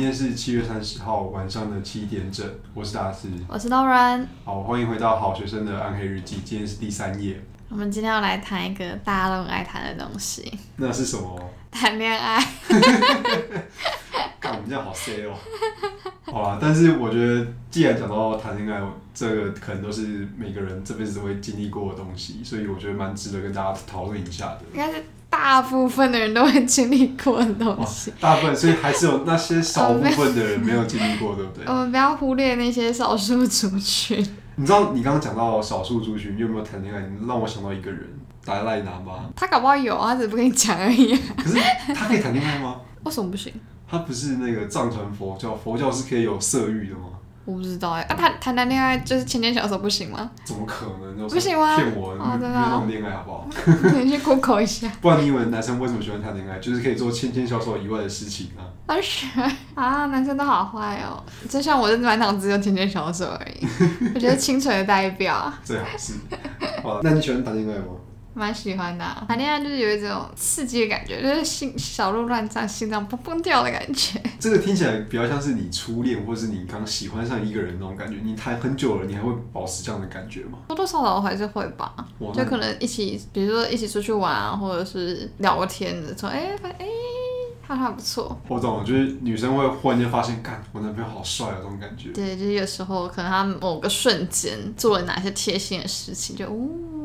天是七月三十号晚上的七点整，我是大师。我是 Lauren，好，欢迎回到好学生的暗黑日记，今天是第三页，我们今天要来谈一个大家都很爱谈的东西那是什么？——谈恋爱。看，我们这样好 C 哦。好啦，但是我觉得，既然讲到谈恋爱，这个可能都是每个人这辈子都会经历过的东西，所以我觉得蛮值得跟大家讨论一下的。应该是大部分的人都会经历过的东哦西。大部分，所以还是有那些少部分的人没有经历过，对不对 我？们不要忽略那些少数族群。你知道你刚刚讲到少数族群，你有没有谈恋爱？你让我想到一个人，达赖喇嘛。他搞不好有啊，他只是不跟你讲而已。可是他可以谈恋爱吗？为什么不行？他不是那个藏传佛教，佛教是可以有色欲的吗？我不知道哎、啊，他谈谈恋爱就是牵牵小手不行吗？怎么可能？那不行吗骗我！真的啊那种恋爱好不好？你去 Google 一下。不然你以为男生为什么喜欢谈恋爱？就是可以做牵牵小手以外的事情啊。而且 啊，男生都好坏哦，就像我的满脑子就牵牵小手而已。我觉得清纯的代表啊。最好是。好，那你喜欢谈恋爱吗？蛮喜欢的、啊，谈恋爱就是有一种刺激的感觉，就是心小鹿乱撞，心脏砰砰跳的感觉。这个听起来比较像是你初恋，或是你刚喜欢上一个人那种感觉。你谈很久了，你还会保持这样的感觉吗？多多少少还是会吧，就可能一起，比如说一起出去玩啊，或者是聊个天的时候，哎、发现哎，他还不错。我懂了，就是女生会忽然间发现，干，我男朋友好帅啊，这种感觉。对，就是有时候可能他某个瞬间做了哪些贴心的事情，就呜、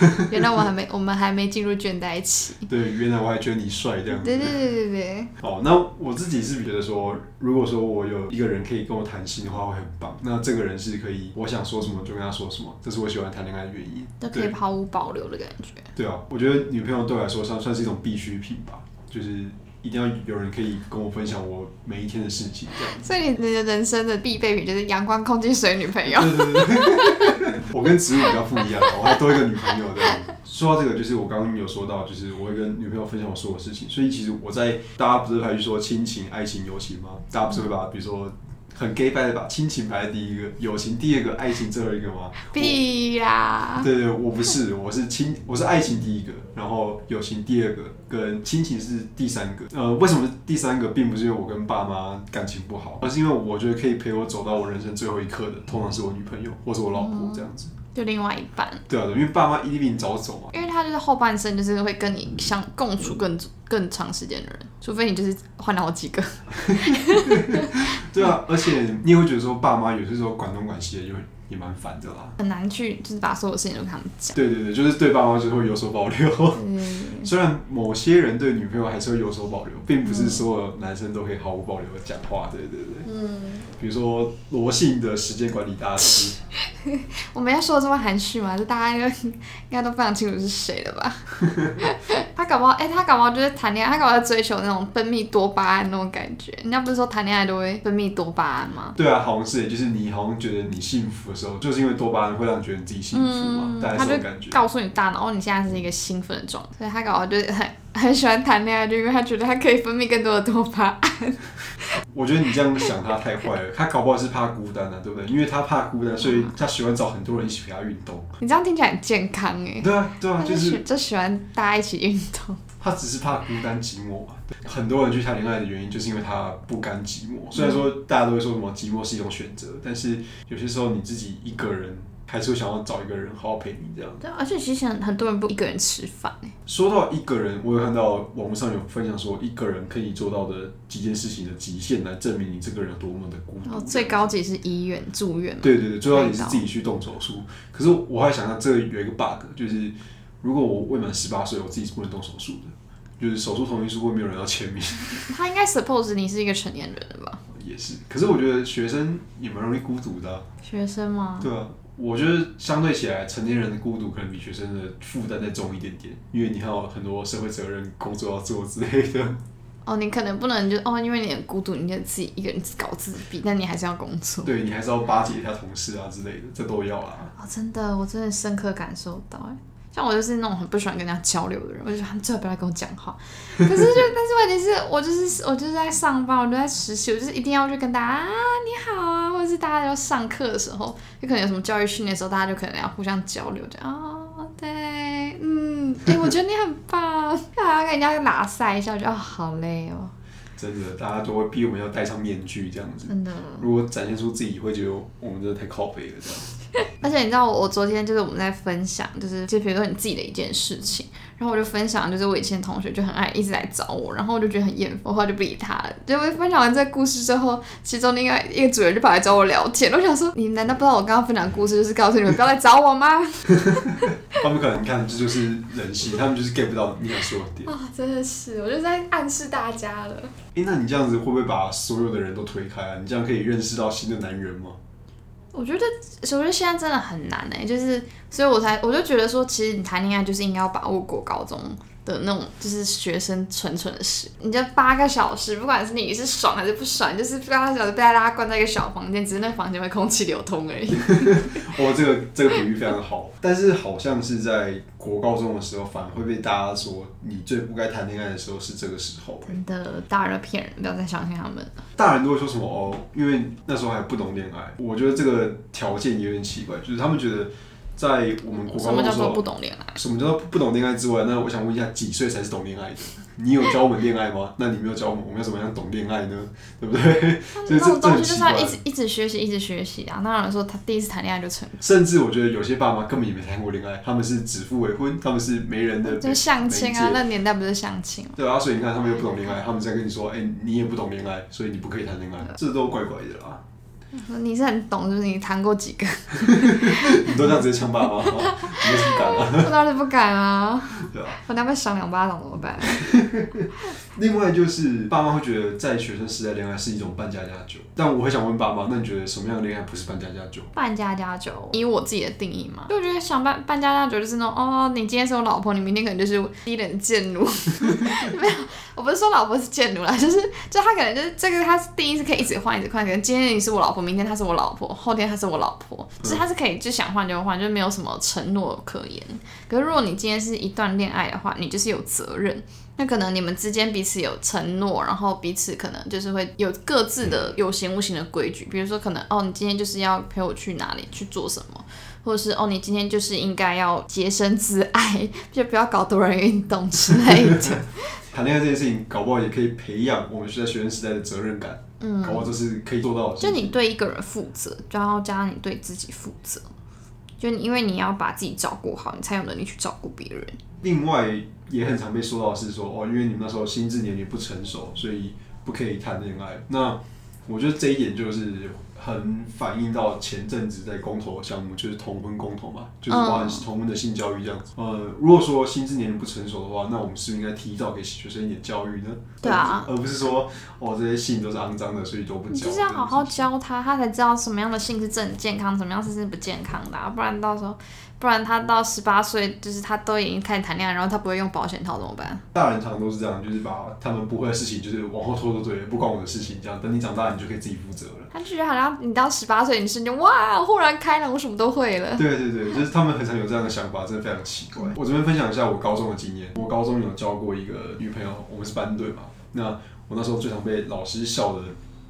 原来我还没，我们还没进入倦怠期。对，原来我还觉得你帅这样子。对对对对对，哦，那我自己是觉得说，如果说我有一个人可以跟我谈心的话，会很棒。那这个人是可以，我想说什么就跟他说什么，这是我喜欢谈恋爱的原因。都可以毫无保留的感觉。对啊，我觉得女朋友对我来说算算是一种必需品吧，就是一定要有人可以跟我分享我每一天的事情这样子。所以你的人生的必备品就是阳光、空气、水女朋友。对对对，我跟植物比较不一样，我还多一个女朋友这样。说到这个，就是我刚刚有说到，就是我会跟女朋友分享我所有事情，所以其实我在大家不是还去说亲情、爱情、友情吗？大家不是会把比如说很 gay 拜的把亲情排在第一个，友情第二个，爱情最后一个吗？必啦！对对，我不是，我是亲，我是爱情第一个，然后友情第二个，跟亲情是第三个。呃，为什么是第三个，并不是因为我跟爸妈感情不好，而是因为我觉得可以陪我走到我人生最后一刻的，通常是我女朋友或是我老婆这样子。就另外一半，对啊，对，因为爸妈一定比你早走嘛。因为他就是后半生就是会跟你相共处更更长时间的人，除非你就是换了好几个。对啊，而且你也会觉得说，爸妈有些时候管东管西的，就也蛮烦的啦。很难去就是把所有事情都跟他们讲。对对对，就是对爸妈就会有所保留。嗯，虽然某些人对女朋友还是会有所保留，并不是所有男生都可以毫无保留的讲话。对对对。嗯，比如说罗姓的时间管理大师，我们要说的这么含蓄吗？就大家就应该都非常清楚是谁了吧？他搞不好，哎、他搞不好就是谈恋爱，他搞不好在追求那种分泌多巴胺那种感觉。人家不是说谈恋爱都会分泌多巴胺吗？对啊，好像是，就是你好像觉得你幸福的时候，就是因为多巴胺会让你觉得你自己幸福嘛，嗯，大概这种感觉。告诉你大脑，哦，你现在是一个兴奋的状态，所以他搞就是很很喜欢谈恋爱，就因为他觉得他可以分泌更多的多巴胺。我觉得你这样想他太坏了，他搞不好是怕孤单啊，对不对？因为他怕孤单，所以他喜欢找很多人一起陪他运动。你这样听起来很健康哎。对啊，对啊，他就就是就喜欢大家一起运动。他只是怕孤单寂寞嘛。对很多人去谈恋爱的原因，就是因为他不甘寂寞。虽然说大家都会说什么寂寞是一种选择，但是有些时候你自己一个人，还是会想要找一个人好好陪你这样。对，而且其实很很多人不一个人吃饭哎。说到一个人，我有看到网络上有分享说，一个人可以做到的几件事情的极限，来证明你这个人有多么的孤独。哦最高级是医院住院。对对对，最高级是自己去动手术。可是我还想到这有一个 bug，就是如果我未满十八岁，我自己是不能动手术的，就是手术同意书会没有人要签名，他应该 suppose 你是一个成年人了吧？也是。可是我觉得学生也蛮容易孤独的啊、学生吗？对啊。我觉得相对起来，成年人的孤独可能比学生的负担再重一点点，因为你还有很多社会责任、工作要做之类的。哦，你可能不能就哦，因为你很孤独，你就自己一个人搞自闭，但你还是要工作。对你还是要巴结一下同事啊之类的，这都要啊。哦，真的，我真的深刻感受到哎。像我就是那种很不喜欢跟人家交流的人，我就觉得他们最好不要来跟我讲话。可是就，但是问题是我就是我就是在上班，我就在实习，我就是一定要去跟大家啊你好啊，或者是大家要上课的时候，就可能有什么教育训练的时候，大家就可能要互相交流，就啊、对，嗯，哎、我觉得你很棒，还要跟人家拉塞一下，我觉得啊、好累哦。真的，大家都会逼我们要戴上面具这样子。真的。如果展现出自己，会觉得我们真的太靠背了这样。而且你知道我，我昨天就是我们在分享，就是就比如说你自己的一件事情，然后我就分享，就是我以前同学就很爱一直来找我，然后我就觉得很厌烦，后来就不理他了。结果分享完这个故事之后，其中另外一个主人就跑来找我聊天，我想说，你难道不知道我刚刚分享的故事就是告诉你们不要来找我吗？他们可能看这就是人性，他们就是 get 不到你想说的点。啊，真的是，我就在暗示大家了。哎、那你这样子会不会把所有的人都推开啊？你这样可以认识到新的男人吗？我觉得，我觉得现在真的很难哎、就是，所以我才我就觉得说，其实你谈恋爱就是应该要把握过高中的那种，就是学生纯纯的事。你就八个小时，不管是你是爽还是不爽，就是八个小时被大家关在一个小房间，只是那房间会空气流通而已。哦，这个这个比喻非常好，但是好像是在国高中的时候，反而会被大家说你最不该谈恋爱的时候是这个时候。真的，大人骗人，不要再相信他们。大人都会说什么哦，因为那时候还不懂恋爱。我觉得这个条件有点奇怪，就是他们觉得在我们国什么叫做高中的时候，不懂恋爱？什么叫做不懂恋爱之外，那我想问一下，几岁才是懂恋爱的？你有教我们恋爱吗？那你没有教我们，我们要怎么样懂恋爱呢？对不对？所以这那种东西就是要。一直一直学习，一直学习啊！那有人说他第一次谈恋爱就成？甚至我觉得有些爸妈根本也没谈过恋爱，他们是指腹为婚，他们是没人的就是相亲啊，那年代不是相亲吗？对啊，所以你看他们又不懂恋爱，他们在跟你说，哎、你也不懂恋爱，所以你不可以谈恋爱，这都怪怪的啦。你是很懂，就是你谈过几个？你都这样直接呛爸妈？你有什么敢啊？我当然是不敢啊！对啊。我等下被赏两巴掌怎么办？另外就是爸妈会觉得在学生时代恋爱是一种半家家酒，但我会想问爸妈，那你觉得什么样的恋爱不是半家家酒？半家家酒，以我自己的定义嘛，就我觉得想半半家家酒就是那种哦，你今天是我老婆，你明天可能就是低冷贱奴。没有，我不是说老婆是贱奴啦，就是就他可能就是这个他是定义是可以一直换一直换，可能今天你是我老婆，明天她是我老婆，后天她是我老婆，就是他是可以就想换就换，就没有什么承诺可言。可是如果你今天是一段恋爱的话，你就是有责任。那可能你们之间彼此有承诺，然后彼此可能就是会有各自的有形无形的规矩，比如说可能哦，你今天就是要陪我去哪里去做什么，或者是哦，你今天就是应该要洁身自爱，就不要搞多人运动之类的。谈恋爱这件事情，搞不好也可以培养我们在学生时代的责任感，嗯，搞不好这是可以做到的就。你对一个人负责，然后加上你对自己负责，就因为你要把自己照顾好，你才有能力去照顾别人。另外也很常被说到的是说哦，因为你们那时候心智年龄不成熟，所以不可以谈恋爱。那我觉得这一点就是很反映到前阵子在公投的项目，就是同婚公投嘛，就是包含同婚的性教育这样子。呃，如果说心智年龄不成熟的话，那我们是不是应该提早给学生一点教育呢？对啊而不是，说哦这些性都是肮脏的，所以都不你教。就是要好好教他，他才知道什么样的性是正健康，什么样是是不健康的、啊，不然到时候，不然他到十八岁，就是他都已经开始谈恋爱，然后他不会用保险套怎么办？大人常常都是这样，就是把他们不会的事情就是往后拖拖对，不关我的事情，这样等你长大你就可以自己负责了。他就觉得好像你到十八岁，你瞬间哇，忽然开朗，我什么都会了。对对对，就是他们很常有这样的想法，真的非常奇怪。我这边分享一下我高中的经验。我高中有交过一个女朋友，我们是班队嘛。那我那时候最常被老师笑的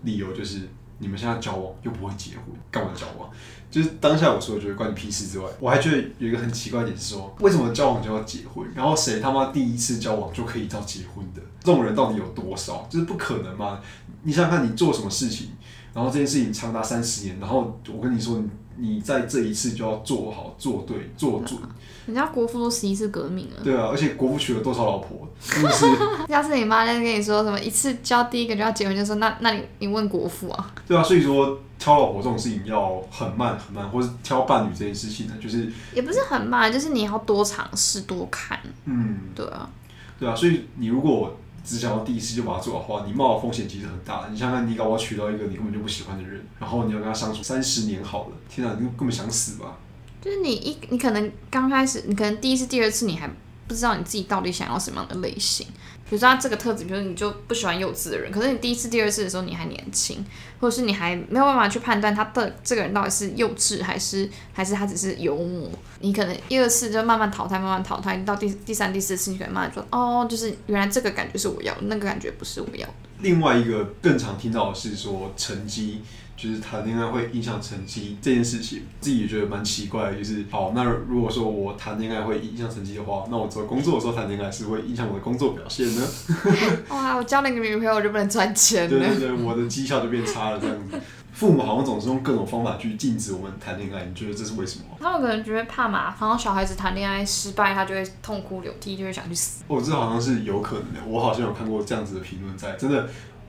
理由就是，你们现在交往又不会结婚，干嘛交往？就是当下我除了觉得关你屁事之外，我还觉得有一个很奇怪点是说，为什么交往就要结婚？然后谁他妈第一次交往就可以到结婚的？这种人到底有多少？就是不可能嘛！你想想看，你做什么事情，然后这件事情长达三十年，然后我跟你说，你你在这一次就要做好、做对、做准，人家国父都十一次革命了，对啊，而且国父娶了多少老婆，真的是 要是你妈在跟你说什么一次交第一个就要结婚，就说那那你你问国父啊？对啊，所以说挑老婆这种事情要很慢很慢，或是挑伴侣这件事情呢，就是也不是很慢，就是你要多尝试多看，嗯，对啊，对啊，所以你如果只想要第一次就把它做好的话，你冒的风险其实很大。你想想，你搞我娶到一个你根本就不喜欢的人，然后你要跟他相处三十年好了，天哪，你根本想死吧？就是你一你可能刚开始，你可能第一次、第二次你还不知道你自己到底想要什么样的类型。比如说他这个特质，比如说你就不喜欢幼稚的人，可是你第一次、第二次的时候你还年轻，或者是你还没有办法去判断他的这个人到底是幼稚还是还是他只是幽默。你可能一二次就慢慢淘汰，慢慢淘汰，到第第三、第四次你可能慢慢说，哦，就是原来这个感觉是我要，那个感觉不是我要的。另外一个更常听到的是说成绩就是谈恋爱会影响成绩这件事情，自己也觉得蛮奇怪的。就是好，那如果说我谈恋爱会影响成绩的话，那我做工作的时候谈恋爱是会影响我的工作表现呢？哇，我交了一个女朋友我就不能赚钱了。对对对，我的绩效就变差了这样子。父母好像总是用各种方法去禁止我们谈恋爱，你觉得这是为什么？他们可能觉得怕麻烦，然后小孩子谈恋爱失败，他就会痛哭流涕，就会想去死。哦，这好像是有可能的。我好像有看过这样子的评论，在真的，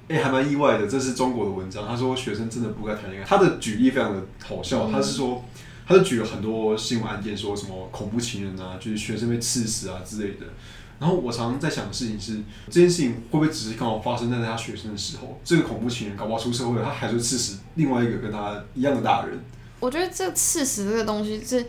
哎、还蛮意外的。这是中国的文章，他说学生真的不该谈恋爱。他的举例非常的好笑，他是说，他就举了很多新闻案件，说什么恐怖情人啊，就是学生被刺死啊之类的。然后我常常在想的事情是，这件事情会不会只是刚好发生在他学生的时候？这个恐怖情人搞不好出社会了，他还是会刺死另外一个跟他一样的大人。我觉得这刺死这个东西是，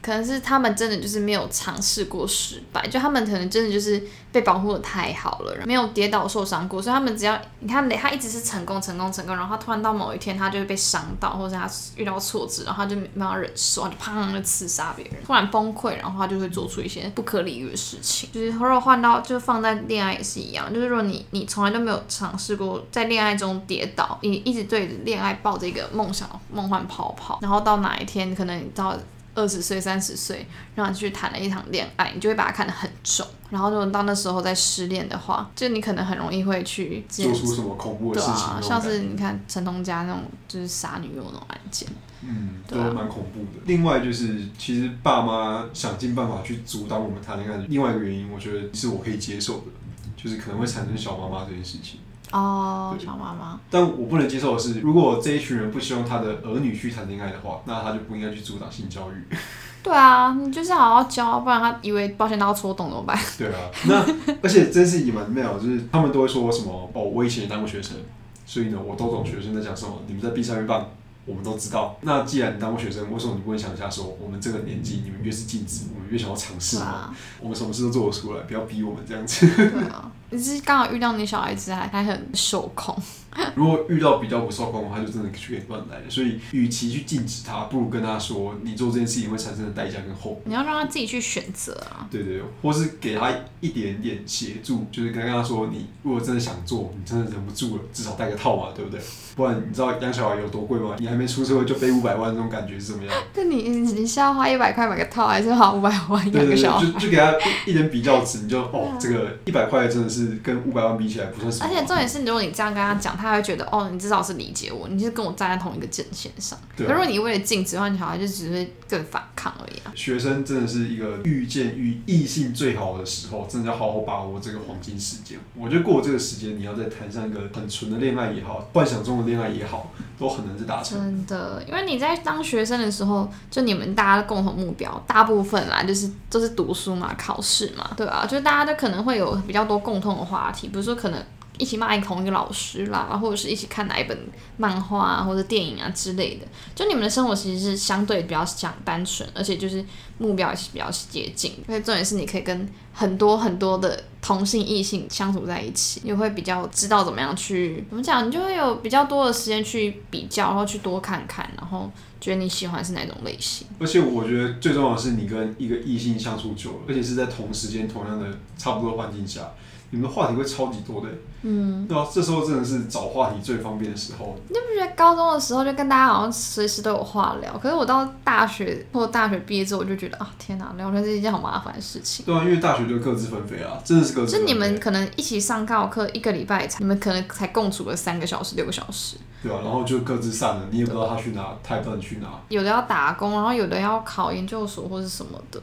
可能是他们真的就是没有尝试过失败，就他们可能真的就是被保护的太好了，没有跌倒受伤过，所以他们只要你看他一直是成功成功成功，然后他突然到某一天他就会被伤到，或者他遇到挫折，然后他就没办法忍受，就砰就刺杀别人，突然崩溃，然后他就会做出一些不可理喻的事情。就是如果换到就放在恋爱也是一样，就是如果你你从来都没有尝试过在恋爱中跌倒，你一直对恋爱抱着一个梦想梦幻泡泡，然后到哪一天可能你到。二十岁、三十岁，然后你去谈了一场恋爱，你就会把它看得很重。然后，如果到那时候再失恋的话，就你可能很容易会去做出什么恐怖的事情啊，像是你看陈同佳那种就是杀女友那种案件，嗯，都对啊蛮恐怖的。另外就是，其实爸妈想尽办法去阻挡我们谈恋爱的另外一个原因，我觉得是我可以接受的，就是可能会产生小妈妈这件事情。哦，对小妈妈，但我不能接受的是，如果这一群人不希望他的儿女去谈恋爱的话，那他就不应该去阻挡性教育。对啊，你就是好好教，不然他以为保险刀戳洞怎么办？对啊，那而且真是也蛮妙的，就是他们都会说什么哦，我以前也当过学生，所以呢，我都懂学生在讲什么。你们在闭上面棒，我们都知道。那既然你当过学生，为什么你不会想一下说，我们这个年纪，你们越是禁止，我们越想要尝试嘛？啊，我们什么事都做得出来，不要逼我们这样子。对啊，你是刚好遇到你小孩子还还很受控，如果遇到比较不受控的话，他就真的去给乱来了。所以，与其去禁止他，不如跟他说，你做这件事情会产生的代价跟后果。你要让他自己去选择啊。对对，对或是给他一点点协助，就是跟他说，你如果真的想做，你真的忍不住了，至少带个套嘛，对不对？不然你知道养小孩有多贵吗？你还没出社会就背五百万，那种感觉是怎么样？那你你你是要花一百块买个套，还是花五百万养个小孩？就就给他一一点比较值，你就哦，这个一百块真的是跟五百万比起来不算什么。而且重点是，如果你这样跟他讲，他会觉得哦，你至少是理解我，你是跟我站在同一个阵线上。对如果你为了禁止的话，你小孩就只会更反抗而已啊。学生真的是一个遇见与异性最好的时候，真的要好好把握这个黄金时间。我觉得过了这个时间，你要再谈上一个很纯的恋爱也好，幻想中的恋爱也好，都很难再达成。真的，因为你在当学生的时候，就你们大家的共同目标，大部分啦，就是都是读书嘛、考试嘛，对啊，就是大家都可能会有比较多共同的话题，比如说可能一起骂同一个老师啦，或者是一起看哪一本漫画啊或者电影啊之类的。就你们的生活其实是相对比较讲单纯，而且就是目标也是比较接近。因为重点是你可以跟很多很多的同性异性相处在一起，你会比较知道怎么样去怎么讲，你就会有比较多的时间去比较，然后去多看看，然后觉得你喜欢是哪种类型。而且我觉得最重要的是，你跟一个异性相处久了，而且是在同时间、同样的差不多环境下，你们的话题会超级多的。嗯，对啊，这时候真的是找话题最方便的时候。你就不觉得高中的时候就跟大家好像随时都有话聊，可是我到大学或者大学毕业之后，我就觉得啊，天哪，聊天是一件好麻烦的事情。对啊，因为大学就各自纷飞啊，真的是各自纷飞。就你们可能一起上高课一个礼拜才，你们可能才共处了三个小时、六个小时，对啊，然后就各自散了，你也不知道他去哪，他也不知道你去哪。有的要打工，然后有的要考研究所或是什么的，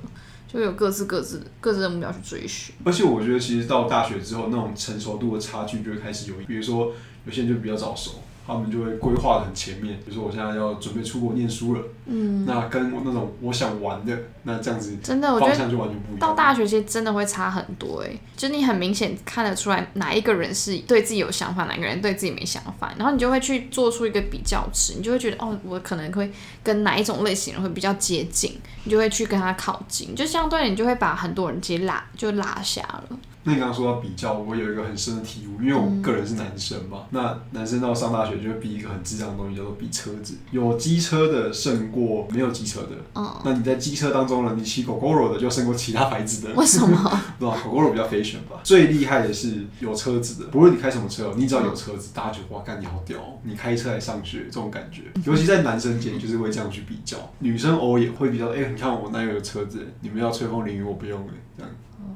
就有各自各自各自的目标去追寻。而且我觉得，其实到大学之后，那种成熟度的差距就会开始有，比如说有些人就比较早熟，他们就会规划的很前面。比如说我现在要准备出国念书了，嗯，那跟我那种我想玩的，那这样子真的，我觉得方向就完全不一样。到大学其实真的会差很多哎、就你很明显看得出来哪一个人是对自己有想法，哪个人对自己没想法，然后你就会去做出一个比较值，你就会觉得哦，我可能会跟哪一种类型人会比较接近，你就会去跟他靠近，就相对你就会把很多人直接拉就拉下了。那你刚刚说到比较，我有一个很深的体悟，因为我个人是男生嘛，那男生到上大学就会比一个很智障的东西，叫做比车子。有机车的胜过没有机车的，哦，那你在机车当中呢，你骑 GoGoRo 的就胜过其他牌子的。为什么？对吧？狗 GoGoRo 比较 fashion 吧。最厉害的是有车子的，不论你开什么车，你只要有车子，大家觉得哇，干你好屌哦，你开车来上学这种感觉。尤其在男生间，就是会这样去比较，女生偶尔也会比较，哎、你看我男友有车子，你们要吹风淋雨，我不用哎，这样。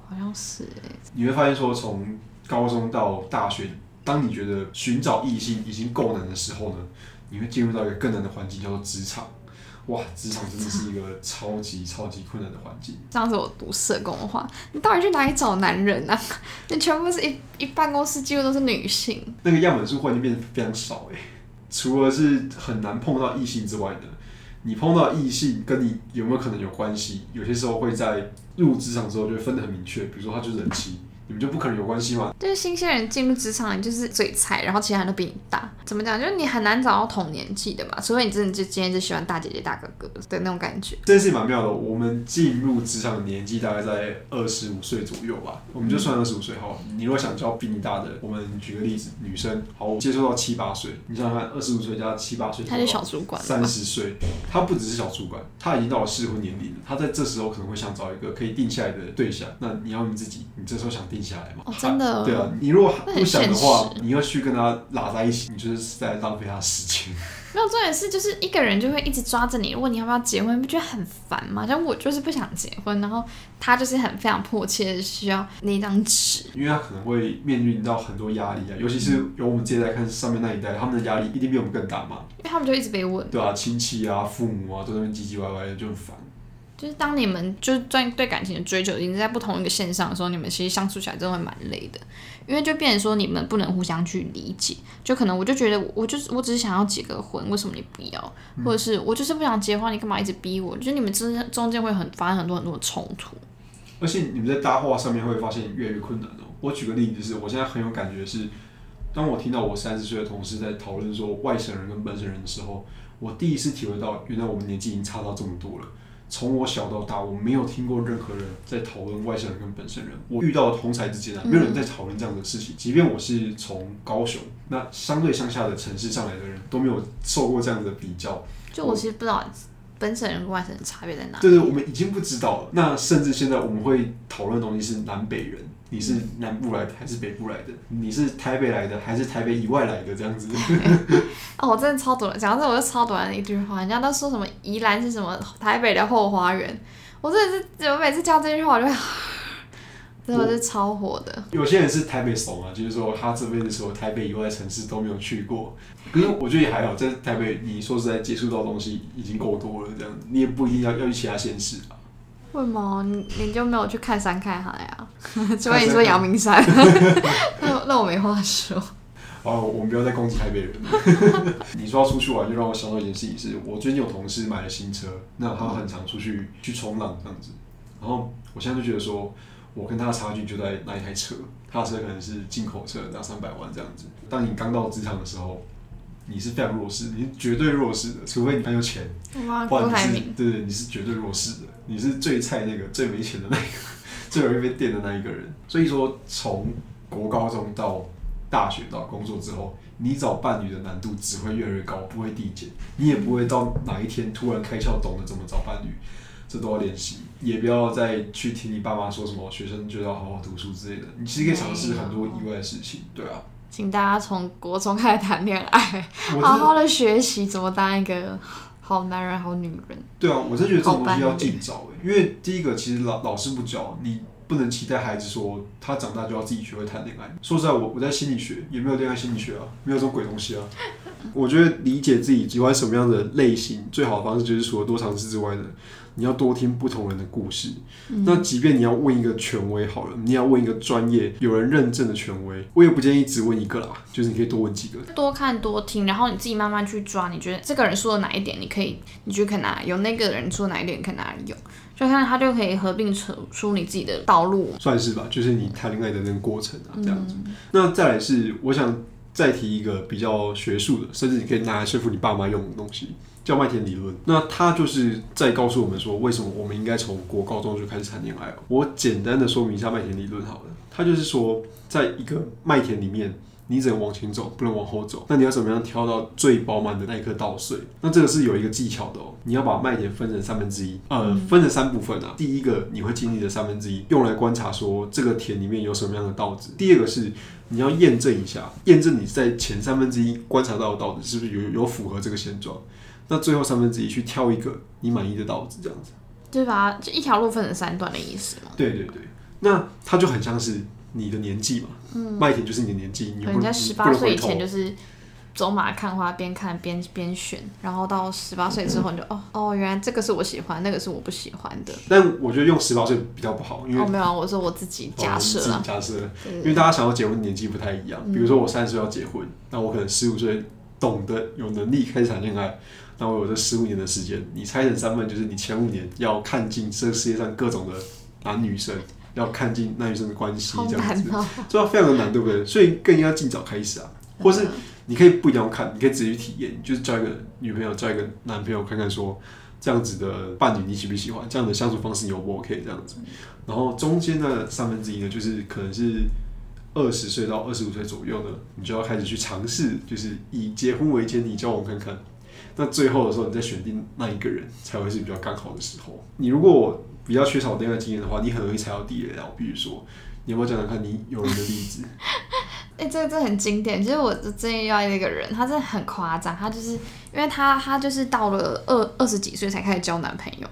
哦，好像是哎，你会发现说，从高中到大学，当你觉得寻找异性已经够难的时候呢，你会进入到一个更难的环境，叫做职场。哇，职场真的是一个超级超级困难的环境。上次我读社工的话，你到底去哪里找男人啊？你全部是一一办公室几乎都是女性，那个样本数忽然就变得非常少哎。除了是很难碰到异性之外呢，你碰到异性跟你有没有可能有关系？有些时候会在入职场之后就会分得很明确，比如说他就是人妻，你们就不可能有关系嘛。就是新鲜人进入职场，你就是最菜，然后其他人都比你大。怎么讲？就是你很难找到同年纪的嘛，除非你真的就今天就喜欢大姐姐大哥哥的那种感觉。这件事情蛮妙的。我们进入职场的年纪大概在二十五岁左右吧，我们就算二十五岁好了。你如果想交比你大的，我们举个例子，女生好我接受到七八岁，你想想看，二十五岁加七八岁，他是小主管了三，十岁，他不只是小主管，他已经到了适婚年龄了。他在这时候可能会想找一个可以定下来的对象。那你要你自己，你这时候想定下来嘛？哦真的对啊，你如果不想的话你要去跟他拉在一起，你就是在浪费他时间。没有重点是，就是一个人就会一直抓着你，问你要不要结婚，不觉得很烦吗？像我就是不想结婚，然后他就是很非常迫切的需要那张纸。因为他可能会面临到很多压力啊，尤其是由我们这一代看上面那一代，他们的压力一定比我们更大嘛，因为他们就一直被问，对啊，亲戚啊、父母啊，都在那边唧唧歪歪的，就很烦。就是当你们就是对对感情的追求已经在不同一个线上的时候，你们其实相处起来真的会蛮累的，因为就变成说你们不能互相去理解，就可能我就觉得我就是我只是想要结个婚，为什么你不要？或者是我就是不想结婚，你干嘛一直逼我？就是你们之间中间会很发生很多很多的冲突。而且你们在搭话上面会发现越来越困难哦。我举个例子，就是我现在很有感觉是，当我听到我三十岁的同事在讨论说外省人跟本省人的时候，我第一次体会到，原来我们年纪已经差到这么多了。从我小到大，我没有听过任何人在讨论外省人跟本省人。我遇到的同才之间啊，没有人在讨论这样的事情。即便我是从高雄那相对乡下的城市上来的人，都没有受过这样的比较。就我其实不知道本省人跟外省人差别在哪里。对对，我们已经不知道了。那甚至现在我们会讨论的东西是南北人，你是南部来的还是北部来的？你是台北来的还是台北以外来的？这样子。哦，我真的超短，讲到这我就超短的一句话，人家都说什么宜兰是什么台北的后花园，我真的是我每次讲这句话我就会，真的是超火的。有些人是台北怂啊，就是说他这辈子所有台北以外的城市都没有去过。可是我觉得也还好，在台北你说实在接触到的东西已经够多了，这样你也不一定要要去其他县市啊。为什么你你就没有去看山看海啊？除非你说阳明山，那那我没话说。哦，我们不要再攻击台北人了。你说要出去玩，就让我想到一件事情是，我最近有同事买了新车，那他很常出去去冲浪这样子。然后我现在就觉得说，我跟他的差距就在那一台车，他的车可能是进口车，两三百万这样子。当你刚到职场的时候，你是非常弱势，你是绝对弱势的，除非你很有钱，不然你是对，你是绝对弱势的，你是最菜那个最没钱的那个，最容易被电的那一个人。所以说，从国高中到大学到工作之后，你找伴侣的难度只会越来越高，不会递减。你也不会到哪一天突然开窍，懂得怎么找伴侣，这都要练习。也不要再去听你爸妈说什么学生就要好好读书之类的，你其实可以尝试很多意外的事情，对啊。请大家从国中开始谈恋爱，好好的学习怎么当一个好男人、好女人。对啊，我真觉得这种东西要尽早欸因为第一个其实老老师不教，你不能期待孩子说他长大就要自己学会谈恋爱。说实在，我我在心理学也没有恋爱心理学啊，没有这种鬼东西啊。我觉得理解自己喜欢什么样的类型，最好的方式就是除了多尝试之外呢，你要多听不同人的故事。那即便你要问一个权威好了，你要问一个专业有人认证的权威，我也不建议只问一个啦，就是你可以多问几个。多看多听，然后你自己慢慢去抓。你觉得这个人说的哪一点，你可以，你觉得可以拿有那个人说哪一点，你可以拿来用，就看他就可以合并出出你自己的道路。算是吧，就是你谈恋爱的那个过程啊，这样子。那再来是，我想再提一个比较学术的，甚至你可以拿来说服你爸妈用的东西，叫麦田理论。那他就是在告诉我们说，为什么我们应该从国高中就开始谈恋爱。我简单的说明一下麦田理论好了，它就是说，在一个麦田里面。你只能往前走，不能往后走。那你要怎么样挑到最饱满的那一颗稻穗？那这个是有一个技巧的哦。你要把麦田分成三分之一，呃，分成三部分啊。第一个你会经历的三分之一，用来观察说这个田里面有什么样的稻子。第二个是你要验证一下，验证你在前三分之一观察到的稻子是不是有有符合这个现状。那最后三分之一去挑一个你满意的稻子，这样子。对吧？就一条路分成三段的意思嘛？对对对，那它就很像是。你的年纪嘛，麦田就是你的年纪，你人家十八岁以前就是走马看花，边看边边选，然后到十八岁之后你就哦哦，原来这个是我喜欢，那个是我不喜欢的。但我觉得用十八岁比较不好，因为没有，我说我自己假设自己假设，因为大家想要结婚年纪不太一样。比如说我三十岁要结婚，那我可能十五岁懂得有能力开始谈恋爱，那我有这十五年的时间，你拆成三份，就是你前五年要看尽这个世界上各种的男女生。要看尽男女生的关系，这样子，这非常的难，对不对？所以更应该尽早开始啊，或是你可以不一定要看，你可以直接去体验，就是交一个女朋友，交一个男朋友，看看说这样子的伴侣你喜不喜欢，这样的相处方式你 O 不 OK 这样子。然后中间的三分之一呢，就是可能是二十岁到二十五岁左右呢，你就要开始去尝试，就是以结婚为前提交往看看。那最后的时候，你再选定那一个人，才会是比较刚好的时候。你如果比较缺少恋爱经验的话，你很容易踩到地雷了。比如说，你有没有讲讲看你有人的例子？哎，这个这很经典。其实我最近遇到一个人，他真的很夸张。他就是因为他他就是到了二二十几岁才开始交男朋友，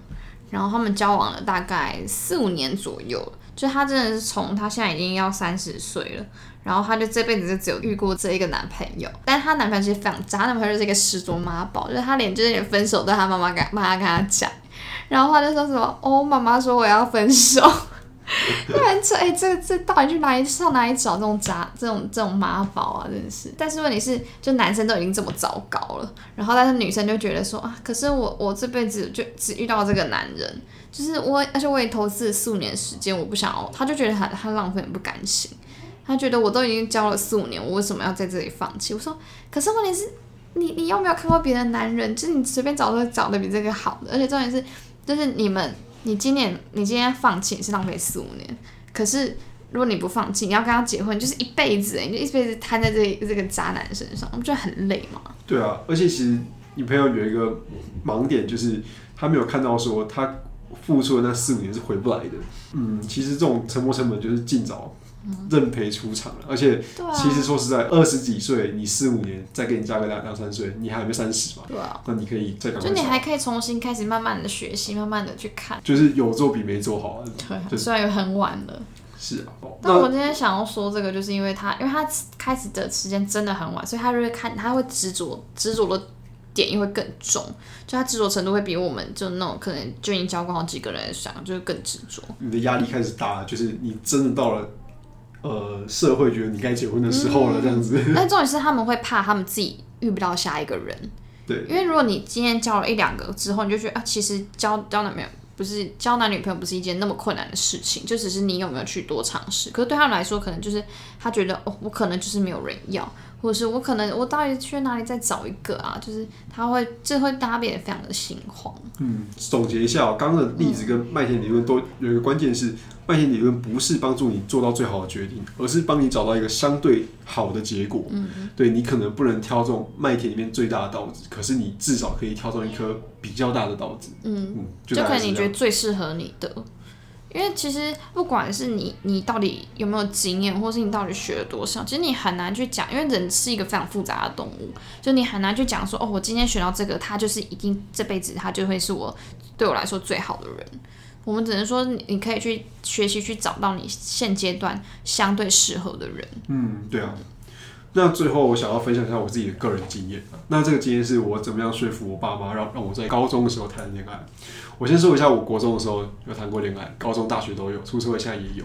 然后他们交往了大概四五年左右。就她真的是从她现在已经要三十岁了，然后她就这辈子就只有遇过这一个男朋友。但是她男朋友其实非常渣，男朋友就是一个十足妈宝，就是她连就是连分手都他妈妈跟妈妈跟她讲。然后她就说什么哦，妈妈说我要分手，突然这哎，这这到底去哪里上哪里找这种渣这种这种妈宝啊，真的是。但是问题是，就男生都已经这么糟糕了，然后但是女生就觉得说啊，可是我我这辈子就只遇到这个男人，就是我，而且我也投资了四五年时间，我不想要，他就觉得他他浪费很不甘心，他觉得我都已经交了四五年，我为什么要在这里放弃？我说，可是问题是，你你有没有看过别的男人？就是你随便找都找的比这个好的，而且重点是。就是你们，你今年你今天放弃是浪费四五年，可是如果你不放弃，你要跟他结婚，就是一辈子，你就一辈子瘫在这这个渣男身上，不觉得很累吗？对啊，而且其实你朋友有一个盲点，就是他没有看到说他付出的那四五年是回不来的。嗯，其实这种沉没成本就是尽早。认赔出场了，而且其实说实在，二十几岁，你四五年再给你加个两两三岁，你还没三十嘛？对啊，那你可以再就你还可以重新开始，慢慢的学习，慢慢的去看，就是有做比没做好。对，虽然有很晚了。是啊，但我今天想要说这个，就是因为他，因为他开始的时间真的很晚，所以他就会看，他会执着，执着的点又会更重，就他执着程度会比我们就那种可能就已经教过好几个人想，就是更执着。你的压力开始大了，就是你真的到了。呃，社会觉得你该结婚的时候了，这样子。但重点是他们会怕他们自己遇不到下一个人。对。因为如果你今天交了一两个之后，你就觉得啊，其实交交男朋友不是交男女朋友不是一件那么困难的事情，就只是你有没有去多尝试。可是对他们来说，可能就是他觉得哦，我可能就是没有人要。或者是我可能我到底去哪里再找一个啊？就是他会这会搭配的非常的心慌。嗯，总结一下，刚刚的例子跟麦田理论都有一个关键是，麦田理论不是帮助你做到最好的决定，而是帮你找到一个相对好的结果。嗯对你可能不能挑中麦田里面最大的稻子，可是你至少可以挑中一颗比较大的稻子。嗯嗯，就可能你觉得最适合你的。因为其实不管是你你到底有没有经验，或是你到底学了多少，其实你很难去讲，因为人是一个非常复杂的动物，就你很难去讲说，哦，我今天学到这个，他就是一定这辈子他就会是我对我来说最好的人。我们只能说，你可以去学习去找到你现阶段相对适合的人。嗯，对啊。那最后我想要分享一下我自己的个人经验。那这个经验是我怎么样说服我爸妈，让让我在高中的时候谈恋爱。我先说一下，我国中的时候有谈过恋爱，高中、大学都有，出社会现在也有。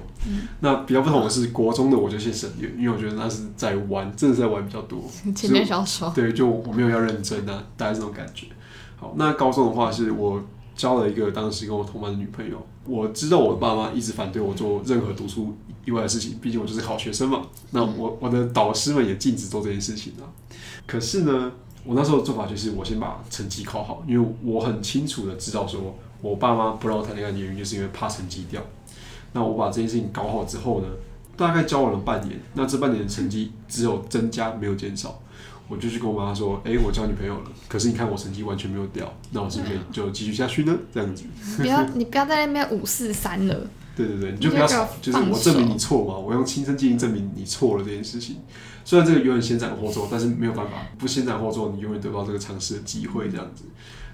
那比较不同的是，国中的我就先省略，因为我觉得那是在玩，真的是在玩比较多。前面小说。对，就我没有要认真啊，大概这种感觉。好，那高中的话是我交了一个当时跟我同班的女朋友。我知道我的爸妈一直反对我做任何读书以外的事情，毕竟我就是好学生嘛。那我我的导师们也禁止做这件事情啊。可是呢，我那时候的做法就是我先把成绩考好，因为我很清楚的知道说，我爸妈不让我谈恋爱的原因就是因为怕成绩掉。那我把这件事情搞好之后呢，大概交往了半年，那这半年的成绩只有增加没有减少。我就去跟我妈说，哎、我交女朋友了，可是你看我成绩完全没有掉，那我是不是可以就继续下去呢？这样子，不要你不要在那边五四三了，对对对，你就不要吵，就是我证明你错嘛，我用亲身经历证明你错了这件事情。虽然这个永远先斩后奏，但是没有办法，不先斩后奏，你永远得不到这个尝试的机会，这样子。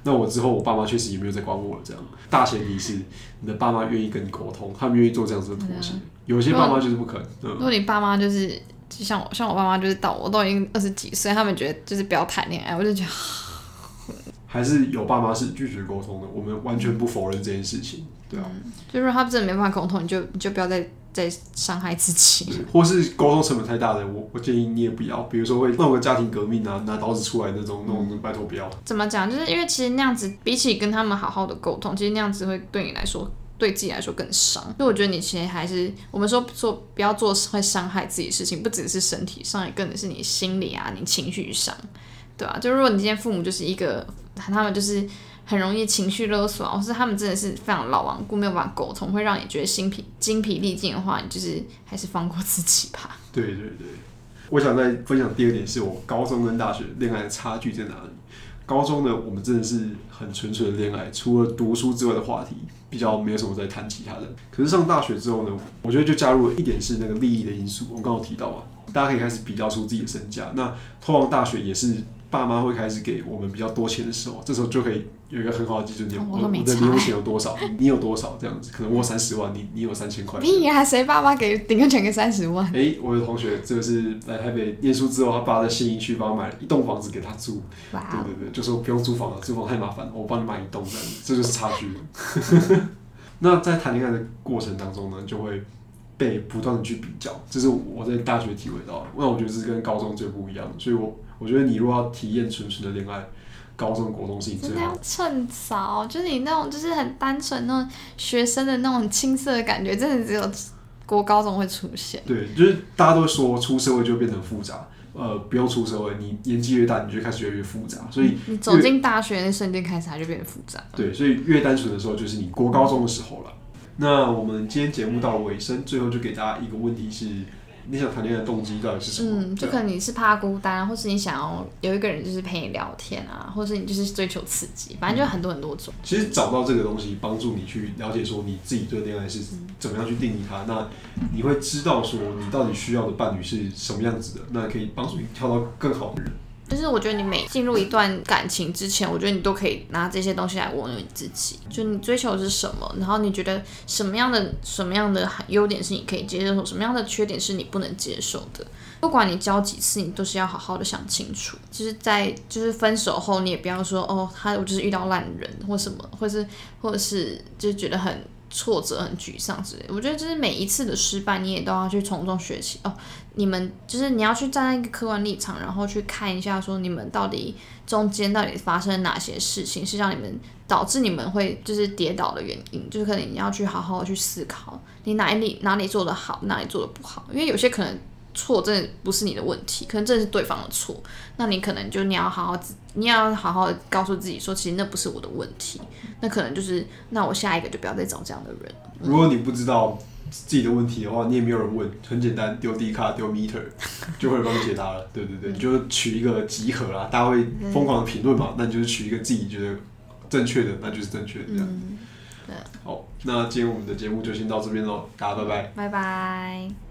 那我之后，我爸妈确实也没有再管我了。这样，大前提是你的爸妈愿意跟你沟通，他们愿意做这样子的妥协。有些爸妈就是不肯。嗯如果你爸妈就是就像我，像我爸妈就是到我都已经二十几岁，他们觉得就是不要谈恋爱，我就觉得 还是有爸妈是拒绝沟通的，我们完全不否认这件事情，对啊。就如果他真的没办法沟通，你就你就不要再再伤害自己。或是沟通成本太大的，我我建议你也不要。比如说会弄个家庭革命啊，拿刀子出来那种，那种拜托不要。怎么讲？就是因为其实那样子，比起跟他们好好的沟通，其实那样子会对你来说，对自己来说更伤。所以我觉得你其实还是，我们说做不要做会伤害自己的事情，不只是身体上，也更是你心理啊，你情绪上，对啊，就如果你今天父母就是一个，他们就是很容易情绪勒索啊，或是他们真的是非常老顽固，没有办法沟通，会让你觉得心疲精疲力尽的话，你就是还是放过自己吧。对对对，我想再分享第二点，是我高中跟大学恋爱的差距在哪里。高中呢，我们真的是很纯粹的恋爱，除了读书之外的话题，比较没有什么在谈其他的。可是上大学之后呢，我觉得就加入了一点是那个利益的因素。我刚刚有提到啊，大家可以开始比较出自己的身价。那通往大学也是爸妈会开始给我们比较多钱的时候，这时候就可以有一个很好的基准点，我的零用钱有多少，你 你有多少这样子，可能我三十万，你你有三千块。你呀、谁爸妈给顶个钱给三十万？哎、我有同学，这个是来台北念书之后，他爸在信义区帮我买了一栋房子给他住。对对对，就说不用租房了，租房太麻烦了，我帮你买一栋这样子，这就是差距。那在谈恋爱的过程当中呢，就会被不断的去比较，这是我在大学体会到的。那我觉得这是跟高中最不一样的，所以我我觉得你如果要体验纯纯的恋爱，高中国中是你真的最好要趁早，就是你那种就是很单纯那种学生的那种青涩的感觉，真的只有国高中会出现。对，就是大家都说出社会就会变成复杂，呃，不用出社会，你年纪越大，你就开始越来越复杂，所以你走进大学那瞬间开始，它就变得复杂。对，所以越单纯的时候就是你国高中的时候了。那我们今天节目到了尾声，最后就给大家一个问题是：你想谈恋爱的动机到底是什么？嗯，就可能你是怕孤单，或是你想要有一个人就是陪你聊天啊，或是你就是追求刺激，反正就很多很多种。其实找到这个东西，帮助你去了解说你自己对恋爱是怎么样去定义它。那你会知道说你到底需要的伴侣是什么样子的，那可以帮助你挑到更好的人。就是我觉得你每进入一段感情之前，我觉得你都可以拿这些东西来问问你自己，就你追求的是什么，然后你觉得什么样的什么样的优点是你可以接受，什么样的缺点是你不能接受的。不管你交几次，你都是要好好的想清楚。就是在就是分手后，你也不要说哦，他我就是遇到烂人或什么，或是或者是就觉得很挫折、很沮丧之类。我觉得就是每一次的失败，你也都要去从中学习哦。你们就是你要去站在一个客观立场，然后去看一下，说你们到底中间到底发生哪些事情，是让你们导致你们会就是跌倒的原因，就是可能你要去好好去思考，你哪里哪里做得好，哪里做得不好，因为有些可能错真的不是你的问题，可能真的是对方的错，那你可能就你要好好自，你要好好的告诉自己说，其实那不是我的问题，那可能就是那我下一个就不要再找这样的人。如果你不知道自己的问题的话，你也没有人问，很简单，丢 D 卡丢 meter 就会帮你解答了。对对对，你就取一个集合啦，大家会疯狂的评论嘛，那你就是取一个自己觉得正确的，那就是正确的这样。嗯，对，好，那今天我们的节目就先到这边喽，大家拜拜。拜拜。